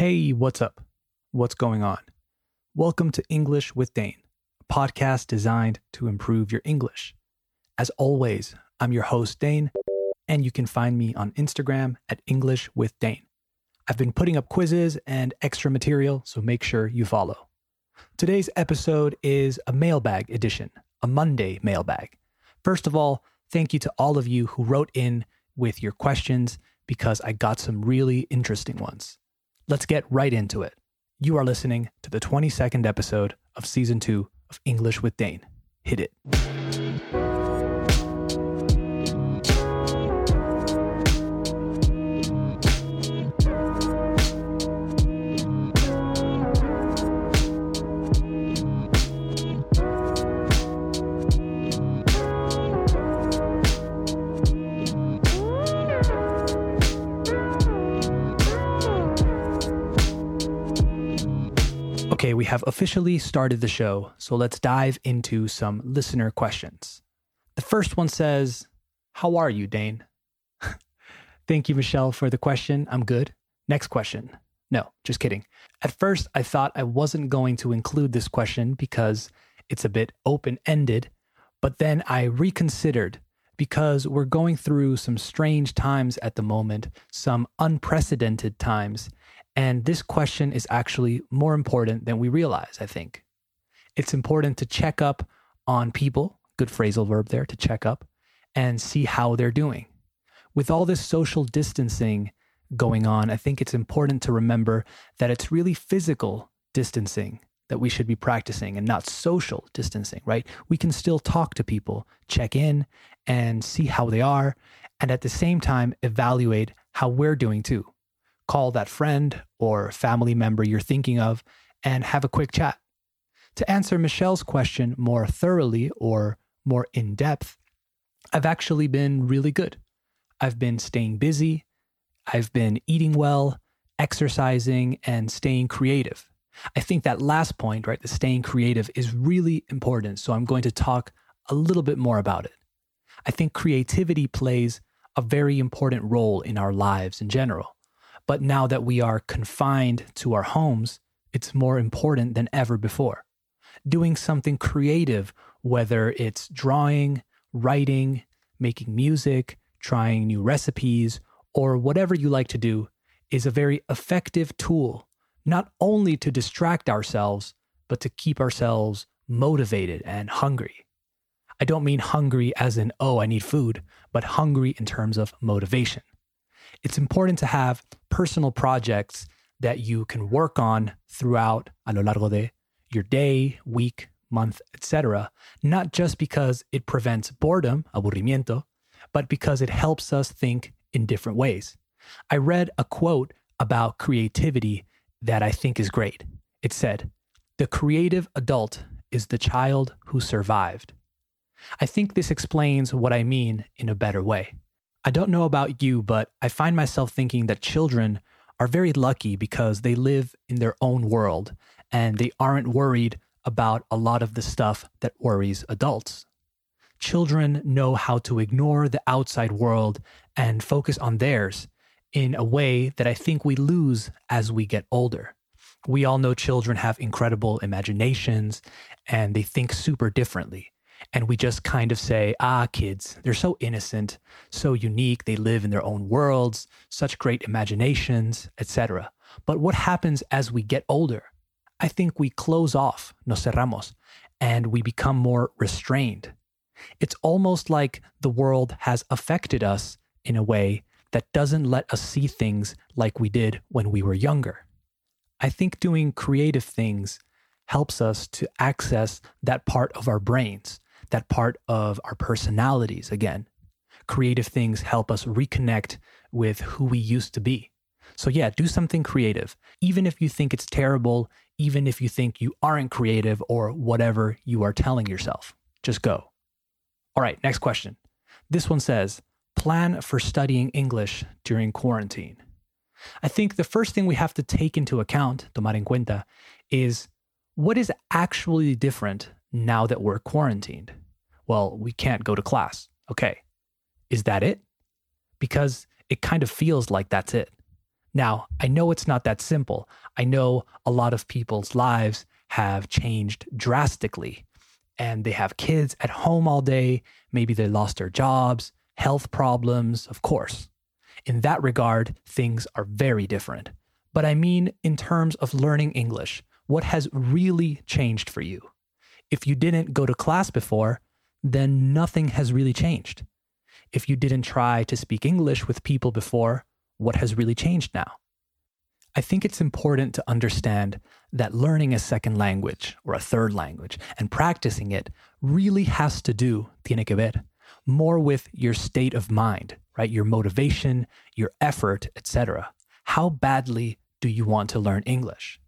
Hey, what's up? What's going on? Welcome to English with Dane, a podcast designed to improve your English. As always, I'm your host, Dane, and you can find me on Instagram at English with Dane. I've been putting up quizzes and extra material, so make sure you follow. Today's episode is a mailbag edition, a Monday mailbag. First of all, thank you to all of you who wrote in with your questions because I got some really interesting ones. Let's get right into it. You are listening to the 22nd episode of season two of English with Dane. Hit it. Okay, we have officially started the show, so let's dive into some listener questions. The first one says, How are you, Dane? Thank you, Michelle, for the question. I'm good. Next question. No, just kidding. At first, I thought I wasn't going to include this question because it's a bit open ended, but then I reconsidered because we're going through some strange times at the moment, some unprecedented times, and this question is actually more important than we realize, I think. It's important to check up on people, good phrasal verb there, to check up, and see how they're doing. With all this social distancing going on, I think it's important to remember that it's really physical distancing that we should be practicing and not social distancing, right? We can still talk to people, check in, and see how they are, and at the same time, evaluate how we're doing too call that friend or family member you're thinking of and have a quick chat. To answer Michelle's question more thoroughly or more in depth, I've actually been really good. I've been staying busy, I've been eating well, exercising, and staying creative. I think that last point, right, the staying creative, is really important. So I'm going to talk a little bit more about it. I think creativity plays a very important role in our lives in general. But now that we are confined to our homes, it's more important than ever before. Doing something creative, whether it's drawing, writing, making music, trying new recipes, or whatever you like to do, is a very effective tool, not only to distract ourselves, but to keep ourselves motivated and hungry. I don't mean hungry as in, oh, I need food, but hungry in terms of motivation it's important to have personal projects that you can work on throughout a lo largo de your day, week, month, etc. Not just because it prevents boredom, aburrimiento, but because it helps us think in different ways. I read a quote about creativity that I think is great. It said, The creative adult is the child who survived. I think this explains what I mean in a better way. I don't know about you, but I find myself thinking that children are very lucky because they live in their own world and they aren't worried about a lot of the stuff that worries adults. Children know how to ignore the outside world and focus on theirs in a way that I think we lose as we get older. We all know children have incredible imaginations and they think super differently and we just kind of say, ah, kids, they're so innocent, so unique, they live in their own worlds, such great imaginations, etc. But what happens as we get older? I think we close off, nos cerramos, and we become more restrained. It's almost like the world has affected us in a way that doesn't let us see things like we did when we were younger. I think doing creative things helps us to access that part of our brains that part of our personalities again. Creative things help us reconnect with who we used to be. So, yeah, do something creative. Even if you think it's terrible, even if you think you aren't creative or whatever you are telling yourself, just go. All right, next question. This one says Plan for studying English during quarantine. I think the first thing we have to take into account, tomar en cuenta, is what is actually different now that we're quarantined? Well, we can't go to class. Okay. Is that it? Because it kind of feels like that's it. Now, I know it's not that simple. I know a lot of people's lives have changed drastically and they have kids at home all day. Maybe they lost their jobs, health problems, of course. In that regard, things are very different. But I mean, in terms of learning English, what has really changed for you? If you didn't go to class before, then nothing has really changed. If you didn't try to speak English with people before, what has really changed now? I think it's important to understand that learning a second language or a third language and practicing it really has to do, tiene que ver, more with your state of mind, right? Your motivation, your effort, etc. How badly do you want to learn English?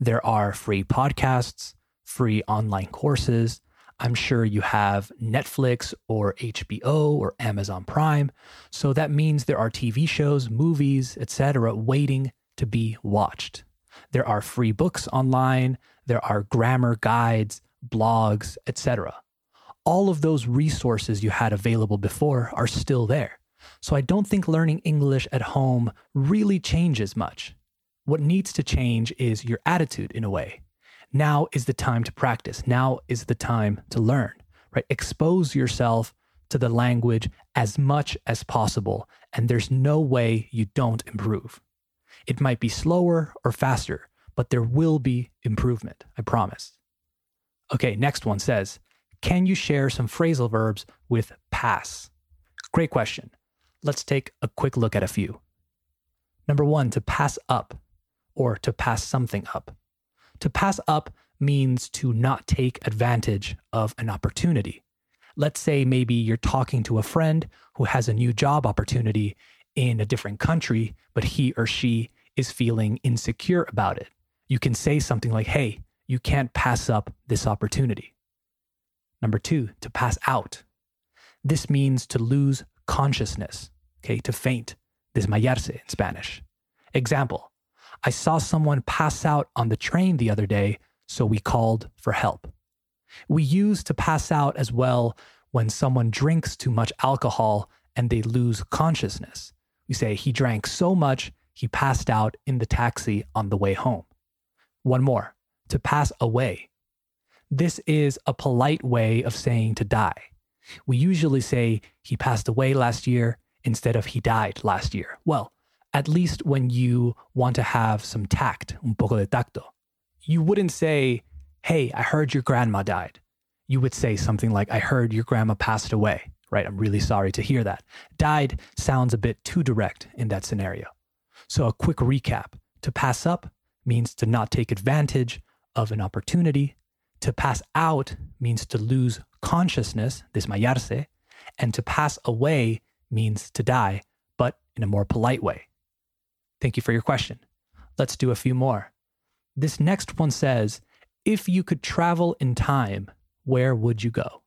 There are free podcasts, free online courses. I'm sure you have Netflix or HBO or Amazon Prime. So that means there are TV shows, movies, etc. waiting to be watched. There are free books online, there are grammar guides, blogs, etc. All of those resources you had available before are still there. So I don't think learning English at home really changes much. What needs to change is your attitude in a way. Now is the time to practice. Now is the time to learn, right? Expose yourself to the language as much as possible, and there's no way you don't improve. It might be slower or faster, but there will be improvement, I promise. Okay, next one says, Can you share some phrasal verbs with pass? Great question. Let's take a quick look at a few. Number one, to pass up or to pass something up. To pass up means to not take advantage of an opportunity. Let's say maybe you're talking to a friend who has a new job opportunity in a different country, but he or she is feeling insecure about it. You can say something like, hey, you can't pass up this opportunity. Number two, to pass out. This means to lose consciousness, okay, to faint, desmayarse in Spanish. Example, I saw someone pass out on the train the other day, so we called for help. We use to pass out as well when someone drinks too much alcohol and they lose consciousness. We say he drank so much he passed out in the taxi on the way home. One more to pass away. This is a polite way of saying to die. We usually say he passed away last year instead of he died last year. Well, at least when you want to have some tact, un poco de tacto. You wouldn't say, hey, I heard your grandma died. You would say something like, I heard your grandma passed away, right? I'm really sorry to hear that. Died sounds a bit too direct in that scenario. So, a quick recap to pass up means to not take advantage of an opportunity. To pass out means to lose consciousness, desmayarse. And to pass away means to die, but in a more polite way. Thank you for your question. Let's do a few more. This next one says If you could travel in time, where would you go?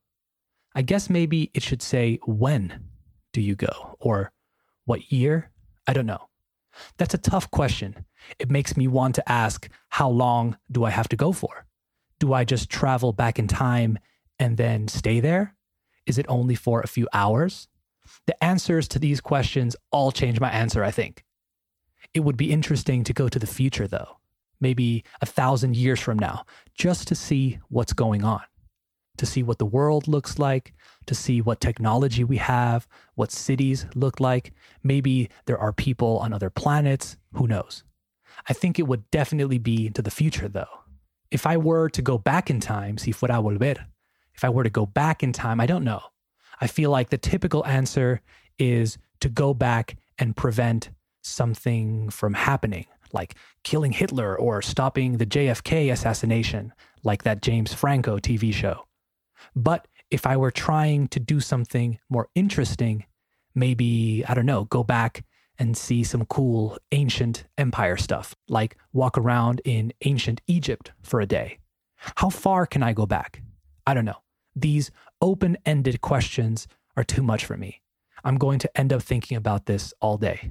I guess maybe it should say, When do you go? Or what year? I don't know. That's a tough question. It makes me want to ask, How long do I have to go for? Do I just travel back in time and then stay there? Is it only for a few hours? The answers to these questions all change my answer, I think. It would be interesting to go to the future, though, maybe a thousand years from now, just to see what's going on, to see what the world looks like, to see what technology we have, what cities look like. Maybe there are people on other planets. Who knows? I think it would definitely be into the future, though. If I were to go back in time, si fuera volver, if I were to go back in time, I don't know. I feel like the typical answer is to go back and prevent something from happening, like killing Hitler or stopping the JFK assassination, like that James Franco TV show. But if I were trying to do something more interesting, maybe, I don't know, go back and see some cool ancient empire stuff, like walk around in ancient Egypt for a day. How far can I go back? I don't know. These open ended questions are too much for me. I'm going to end up thinking about this all day.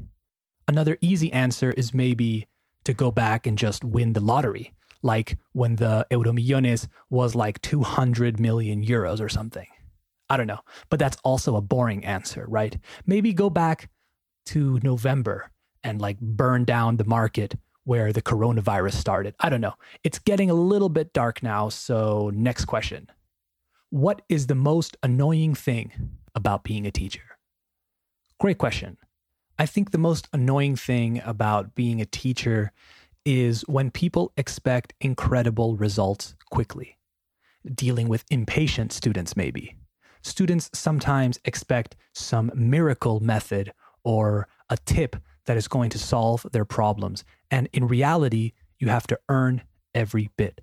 Another easy answer is maybe to go back and just win the lottery, like when the Euromillones was like 200 million euros or something. I don't know, but that's also a boring answer, right? Maybe go back to November and like burn down the market where the coronavirus started. I don't know. It's getting a little bit dark now. So, next question What is the most annoying thing about being a teacher? Great question. I think the most annoying thing about being a teacher is when people expect incredible results quickly. Dealing with impatient students, maybe. Students sometimes expect some miracle method or a tip that is going to solve their problems. And in reality, you have to earn every bit.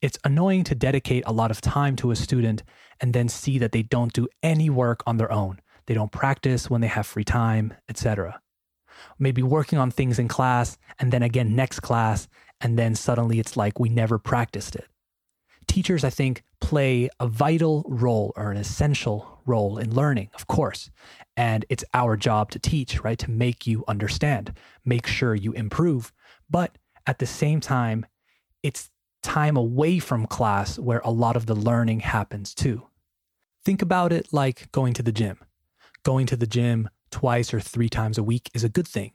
It's annoying to dedicate a lot of time to a student and then see that they don't do any work on their own. They don't practice when they have free time, etc. Maybe working on things in class and then again next class, and then suddenly it's like we never practiced it. Teachers, I think, play a vital role or an essential role in learning, of course. And it's our job to teach, right? To make you understand, make sure you improve. But at the same time, it's time away from class where a lot of the learning happens too. Think about it like going to the gym. Going to the gym twice or three times a week is a good thing.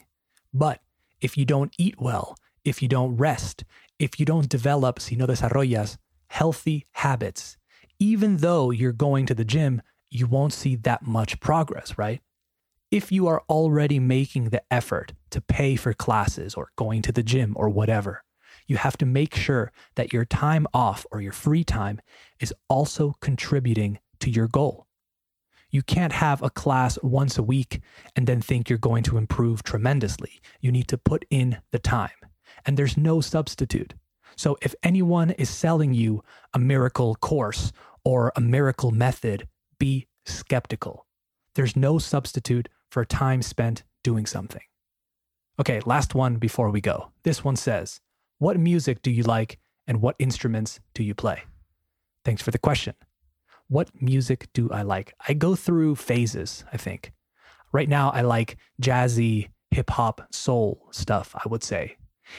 But if you don't eat well, if you don't rest, if you don't develop, si no desarrollas, healthy habits, even though you're going to the gym, you won't see that much progress, right? If you are already making the effort to pay for classes or going to the gym or whatever, you have to make sure that your time off or your free time is also contributing to your goal. You can't have a class once a week and then think you're going to improve tremendously. You need to put in the time, and there's no substitute. So if anyone is selling you a miracle course or a miracle method, be skeptical. There's no substitute for time spent doing something. Okay, last one before we go. This one says, What music do you like and what instruments do you play? Thanks for the question. What music do I like? I go through phases, I think. Right now, I like jazzy, hip hop, soul stuff, I would say.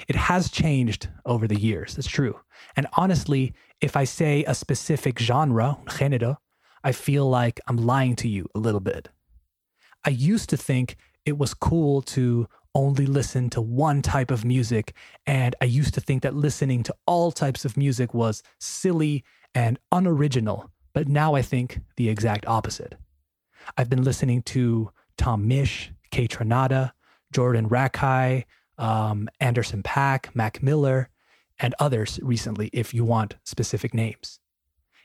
It has changed over the years, it's true. And honestly, if I say a specific genre, género, I feel like I'm lying to you a little bit. I used to think it was cool to only listen to one type of music, and I used to think that listening to all types of music was silly and unoriginal, but now I think the exact opposite. I've been listening to Tom Mish, Misch, Kaytranada, Jordan Rakei, um, Anderson .Paak, Mac Miller, and others recently, if you want specific names.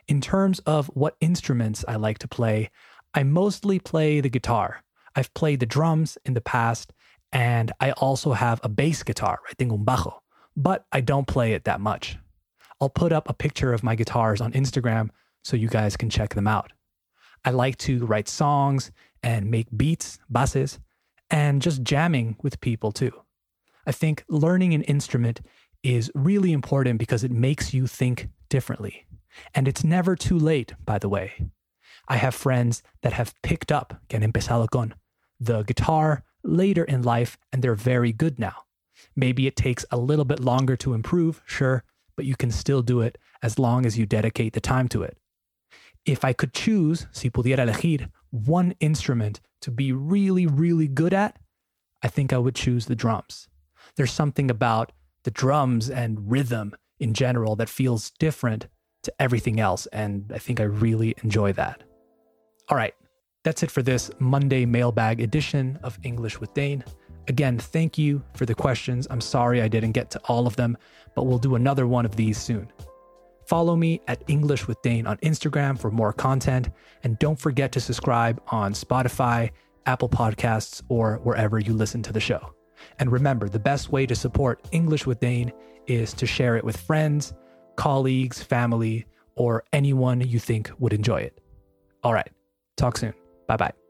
In terms of what instruments I like to play, I mostly play the guitar. I've played the drums in the past, and I also have a bass guitar, right? Tengo un bajo, but I don't play it that much. I'll put up a picture of my guitars on Instagram so you guys can check them out. I like to write songs and make beats, basses, and just jamming with people too. I think learning an instrument is really important because it makes you think differently. And it's never too late, by the way. I have friends that have picked up, que han empezado con, the guitar later in life and they're very good now. Maybe it takes a little bit longer to improve, sure, but you can still do it as long as you dedicate the time to it. If I could choose, si pudiera elegir, one instrument to be really, really good at, I think I would choose the drums there's something about the drums and rhythm in general that feels different to everything else. And I think I really enjoy that. All right, that's it for this Monday mailbag edition of English with Dane. Again, thank you for the questions. I'm sorry I didn't get to all of them, but we'll do another one of these soon. Follow me at English with Dane on Instagram for more content. And don't forget to subscribe on Spotify, Apple Podcasts, or wherever you listen to the show. And remember, the best way to support English with Dane is to share it with friends, colleagues, family, or anyone you think would enjoy it. All right, talk soon. Bye bye.